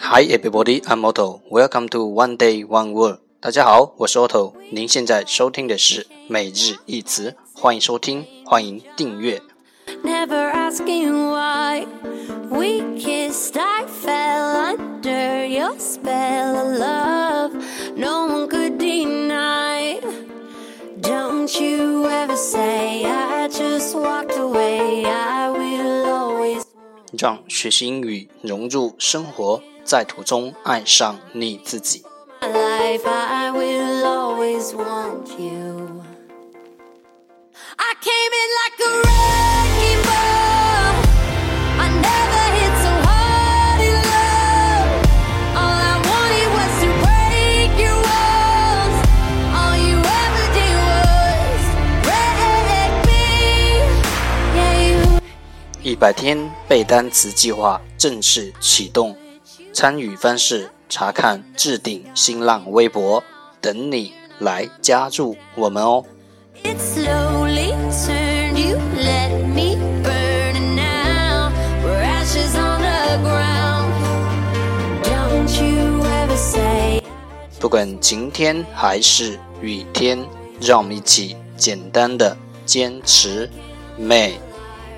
Hi everybody, I'm Otto. Welcome to One Day One Word. 大家好，我是 Otto。您现在收听的是每日一词，欢迎收听，欢迎订阅。Never asking why we kissed, I fell under your spell of love. No one could deny. Don't you ever say 让学习英语融入生活，在途中爱上你自己。i came 一百天背单词计划正式启动，参与方式查看置顶新浪微博，等你来加入我们哦。It slowly turned, you let me burn, now we're ashes on the ground. Don't you ever say 不管晴天还是雨天，让我们一起简单的坚持每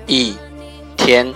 一天。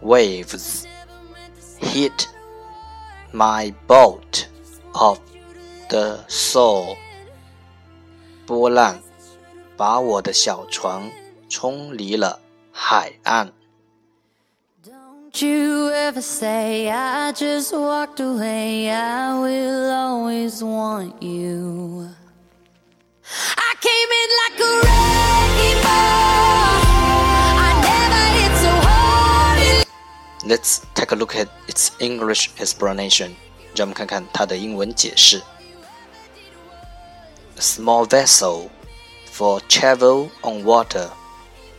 Waves hit my boat off the shore. 波浪把我的小船冲离了海岸。 Don't you ever say I just walked away. I will always want you. Let's take a look at its English explanation. 让我们看看它的英文解释。A small vessel for travel on water，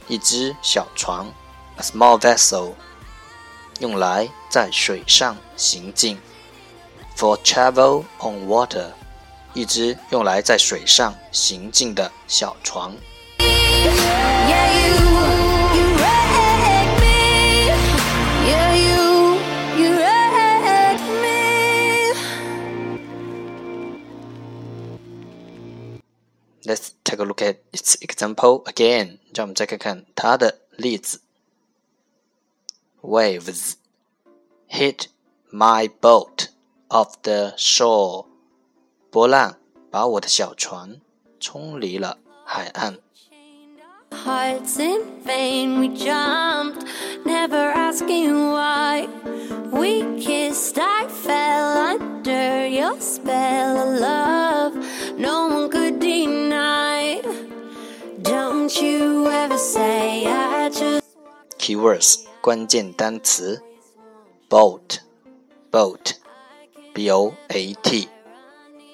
一只小船，a small vessel，用来在水上行进。For travel on water，一只用来在水上行进的小船。 Yeah, you, you Let's take a look at its example again. 让我们再看看它的例子。Waves hit my boat off the shore. 波浪把我的小船冲离了海岸。 Hearts in vain, we jumped, never asking why. We kissed, I fell under your spell of love. No one could Keywords 关键单词：boat, boat, b o a t,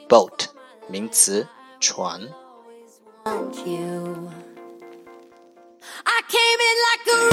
boat 名词，船。 want you. I came in like a